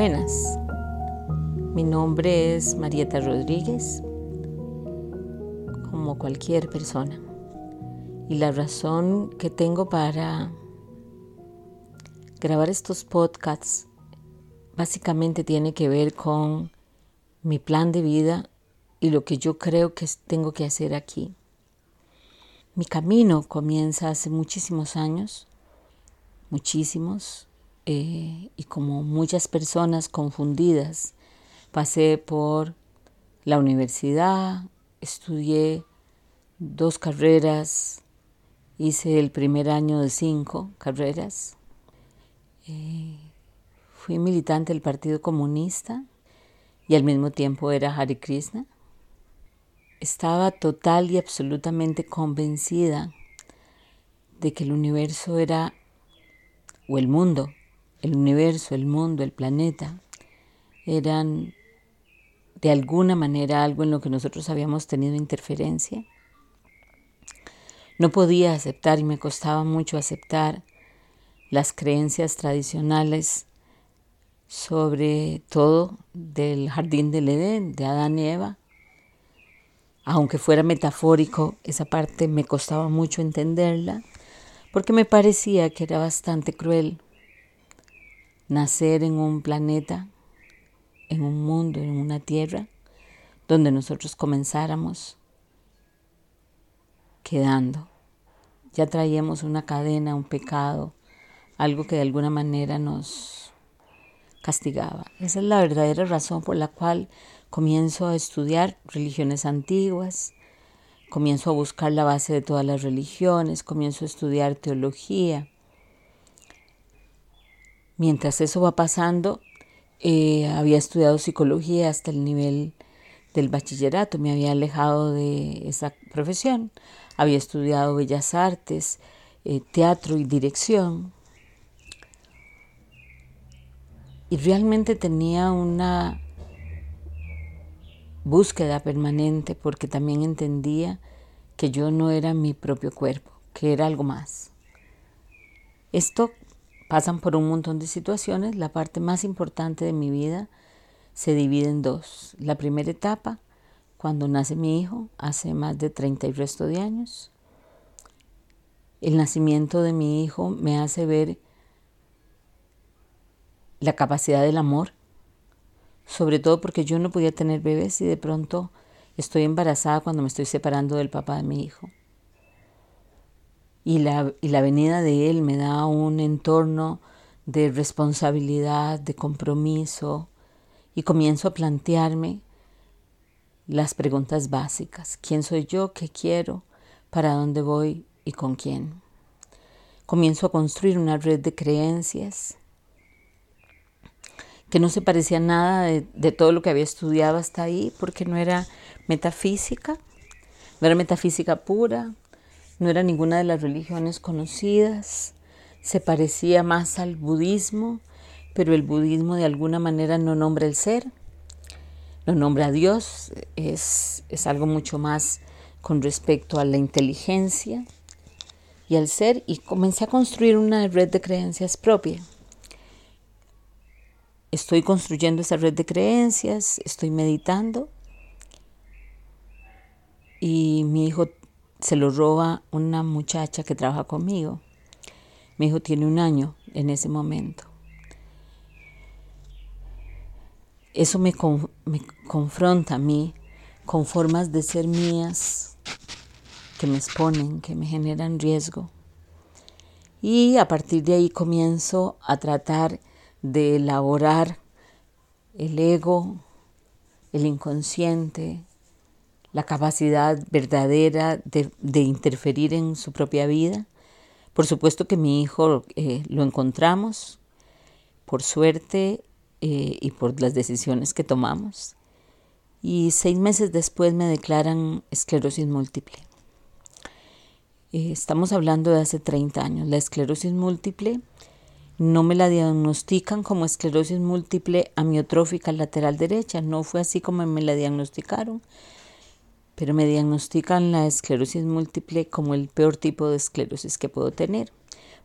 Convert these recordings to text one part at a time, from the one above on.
Buenas, mi nombre es Marieta Rodríguez, como cualquier persona. Y la razón que tengo para grabar estos podcasts básicamente tiene que ver con mi plan de vida y lo que yo creo que tengo que hacer aquí. Mi camino comienza hace muchísimos años, muchísimos, eh, y como muchas personas confundidas, pasé por la universidad, estudié dos carreras, hice el primer año de cinco carreras, eh, fui militante del Partido Comunista y al mismo tiempo era Hare Krishna. Estaba total y absolutamente convencida de que el universo era, o el mundo, el universo, el mundo, el planeta, eran de alguna manera algo en lo que nosotros habíamos tenido interferencia. No podía aceptar y me costaba mucho aceptar las creencias tradicionales sobre todo del jardín del Edén, de Adán y Eva. Aunque fuera metafórico, esa parte me costaba mucho entenderla, porque me parecía que era bastante cruel nacer en un planeta, en un mundo, en una tierra, donde nosotros comenzáramos quedando. Ya traíamos una cadena, un pecado, algo que de alguna manera nos castigaba. Esa es la verdadera razón por la cual comienzo a estudiar religiones antiguas, comienzo a buscar la base de todas las religiones, comienzo a estudiar teología. Mientras eso va pasando, eh, había estudiado psicología hasta el nivel del bachillerato, me había alejado de esa profesión, había estudiado bellas artes, eh, teatro y dirección, y realmente tenía una búsqueda permanente porque también entendía que yo no era mi propio cuerpo, que era algo más. Esto pasan por un montón de situaciones. La parte más importante de mi vida se divide en dos. La primera etapa, cuando nace mi hijo, hace más de 30 y resto de años. El nacimiento de mi hijo me hace ver la capacidad del amor, sobre todo porque yo no podía tener bebés y de pronto estoy embarazada cuando me estoy separando del papá de mi hijo. Y la, y la venida de él me da un entorno de responsabilidad, de compromiso, y comienzo a plantearme las preguntas básicas. ¿Quién soy yo? ¿Qué quiero? ¿Para dónde voy? ¿Y con quién? Comienzo a construir una red de creencias que no se parecía nada de, todo lo que había estudiado hasta ahí, porque no era metafísica, no era metafísica pura, no era ninguna de las religiones conocidas, se parecía más al budismo, pero el budismo de alguna manera no nombra el ser, no nombra a Dios, es, es algo mucho más con respecto a la inteligencia y al ser, y comencé a construir una red de creencias propia. Estoy construyendo esa red de creencias, estoy meditando y mi hijo se lo roba una muchacha que trabaja conmigo. Mi hijo tiene un año en ese momento. Eso me, me confronta a mí con formas de ser mías que me exponen, que me generan riesgo. Y a partir de ahí comienzo a tratar de elaborar el ego, el inconsciente, la capacidad verdadera de, interferir en su propia vida. Por supuesto que mi hijo eh, lo encontramos, por suerte eh, y por las decisiones que tomamos. Y seis meses después me declaran esclerosis múltiple. Eh, estamos hablando de hace 30 años. La esclerosis múltiple no me la diagnostican como esclerosis múltiple amiotrófica lateral derecha, no fue así como me la diagnosticaron, pero me diagnostican la esclerosis múltiple como el peor tipo de esclerosis que puedo tener.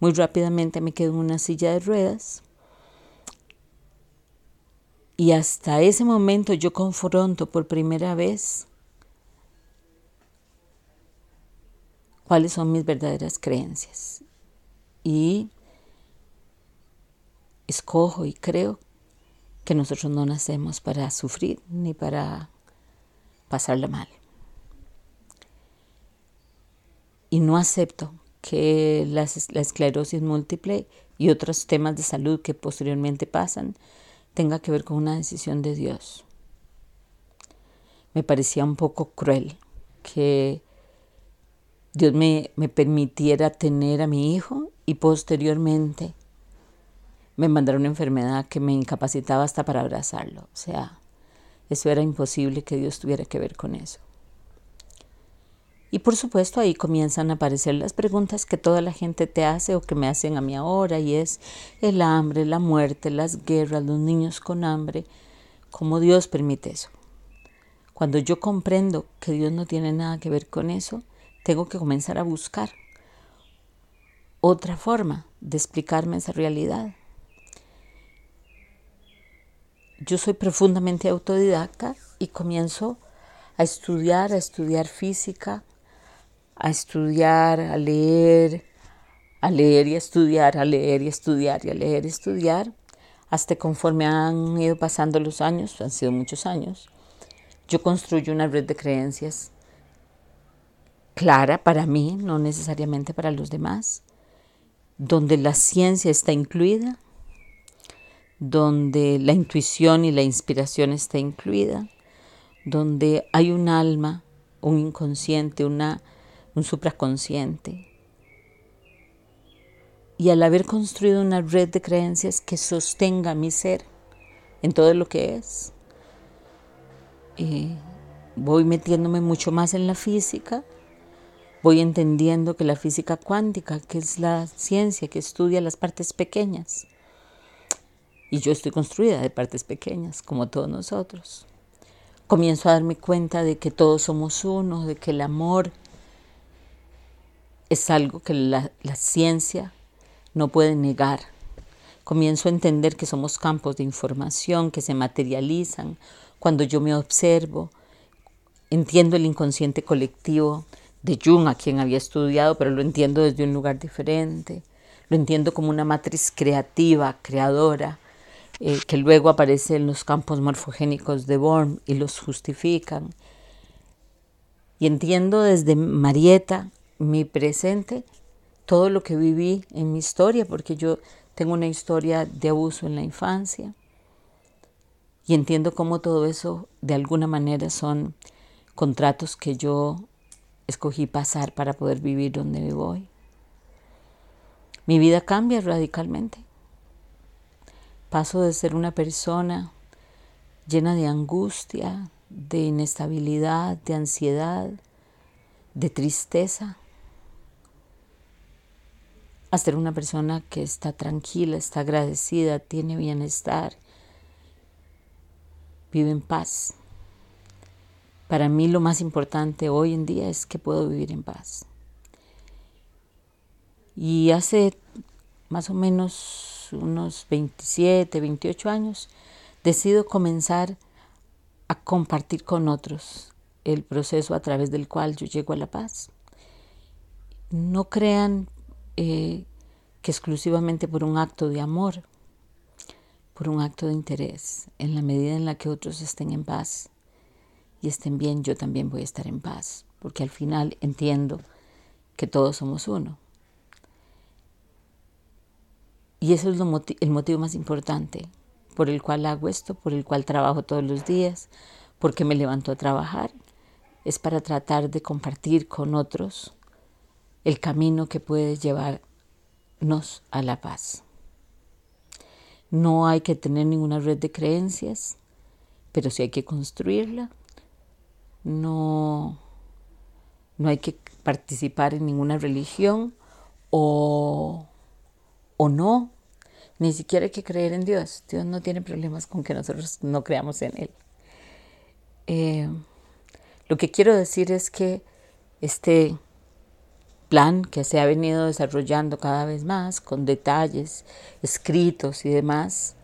Muy rápidamente me quedo en una silla de ruedas Y hasta ese momento yo confronto por primera vez cuáles son mis verdaderas creencias. Y escojo y creo que nosotros no nacemos para sufrir ni para pasarla mal. Y no acepto que la, la esclerosis múltiple y otros temas de salud que posteriormente pasan tenga que ver con una decisión de Dios. Me parecía un poco cruel que Dios me, me permitiera tener a mi hijo y posteriormente me mandara una enfermedad que me incapacitaba hasta para abrazarlo. O sea, eso era imposible que Dios tuviera que ver con eso. Y por supuesto ahí comienzan a aparecer las preguntas que toda la gente te hace o que me hacen a mí ahora y es el hambre, la muerte, las guerras, los niños con hambre. ¿Cómo Dios permite eso? Cuando yo comprendo que Dios no tiene nada que ver con eso, tengo que comenzar a buscar otra forma de explicarme esa realidad. Yo soy profundamente autodidacta y comienzo a estudiar, a estudiar física, a estudiar, a leer, a leer y a estudiar, a leer y a estudiar y a leer y a estudiar, hasta conforme han ido pasando los años, han sido muchos años, yo construyo una red de creencias clara para mí, no necesariamente para los demás, donde la ciencia está incluida, donde la intuición y la inspiración está incluida, donde hay un alma, un inconsciente, una un supraconsciente. Y al haber construido una red de creencias que sostenga mi ser en todo lo que es, eh, voy metiéndome mucho más en la física, voy entendiendo que la física cuántica, que es la ciencia que estudia las partes pequeñas, y yo estoy construida de partes pequeñas, como todos nosotros. Comienzo a darme cuenta de que todos somos uno, de que el amor es algo que la, ciencia no puede negar. Comienzo a entender que somos campos de información que se materializan cuando yo me observo. Entiendo el inconsciente colectivo de Jung, a quien había estudiado, pero lo entiendo desde un lugar diferente. Lo entiendo como una matriz creativa, creadora, eh, que luego aparece en los campos morfogénicos de Born y los justifican. Y entiendo desde Marieta mi presente, todo lo que viví en mi historia, porque yo tengo una historia de abuso en la infancia y entiendo cómo todo eso de alguna manera son contratos que yo escogí pasar para poder vivir donde me voy. Mi vida cambia radicalmente. Paso de ser una persona llena de angustia, de inestabilidad, de ansiedad, de tristeza, a ser una persona que está tranquila, está agradecida, tiene bienestar, vive en paz. Para mí lo más importante hoy en día es que puedo vivir en paz. Y hace más o menos unos 27, 28 años, decido comenzar a compartir con otros el proceso a través del cual yo llego a la paz. No crean eh, que exclusivamente por un acto de amor, por un acto de interés, en la medida en la que otros estén en paz y estén bien, yo también voy a estar en paz, porque al final entiendo que todos somos uno. Y eso es el motivo más importante por el cual hago esto, por el cual trabajo todos los días, porque me levanto a trabajar, es para tratar de compartir con otros el camino que puede llevarnos a la paz. No hay que tener ninguna red de creencias, pero sí hay que construirla. No, no hay que participar en ninguna religión o, o no. Ni siquiera hay que creer en Dios. Dios no tiene problemas con que nosotros no creamos en Él. Eh, lo que quiero decir es que este plan que se ha venido desarrollando cada vez más con detalles escritos y demás,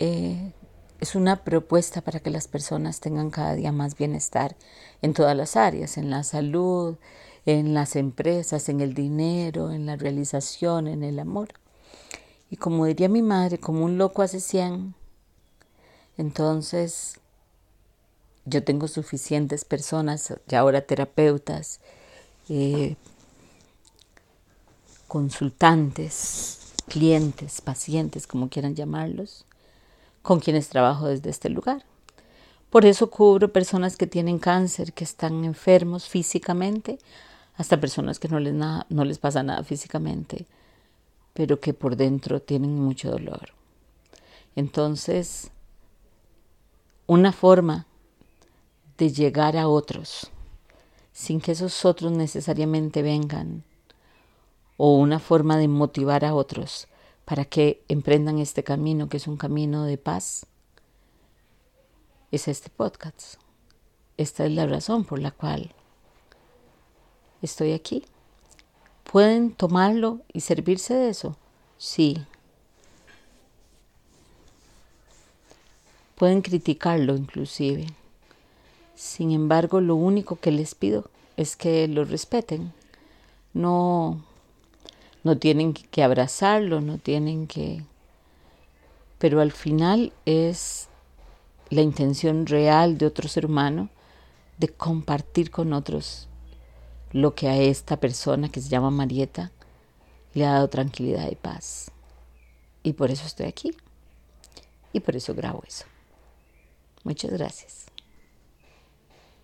eh, es una propuesta para que las personas tengan cada día más bienestar en todas las áreas, en la salud, en las empresas, en el dinero, en la realización, en el amor. Y como diría mi madre, como un loco hace 100, entonces yo tengo suficientes personas, ya ahora terapeutas, eh, consultantes, clientes, pacientes, como quieran llamarlos, con quienes trabajo desde este lugar. Por eso cubro personas que tienen cáncer, que están enfermos físicamente, hasta personas que no les, no les pasa nada físicamente, pero que por dentro tienen mucho dolor. Entonces, una forma de llegar a otros, sin que esos otros necesariamente vengan, o una forma de motivar a otros para que emprendan este camino, que es un camino de paz, es este podcast. Esta es la razón por la cual estoy aquí. ¿Pueden tomarlo y servirse de eso? Sí. Pueden criticarlo inclusive. Sin embargo, lo único que les pido es que lo respeten. No no tienen que abrazarlo, no tienen que... Pero al final es la intención real de otro ser humano de compartir con otros lo que a esta persona que se llama Marieta le ha dado tranquilidad y paz. Y por eso estoy aquí. Y por eso grabo eso. Muchas gracias.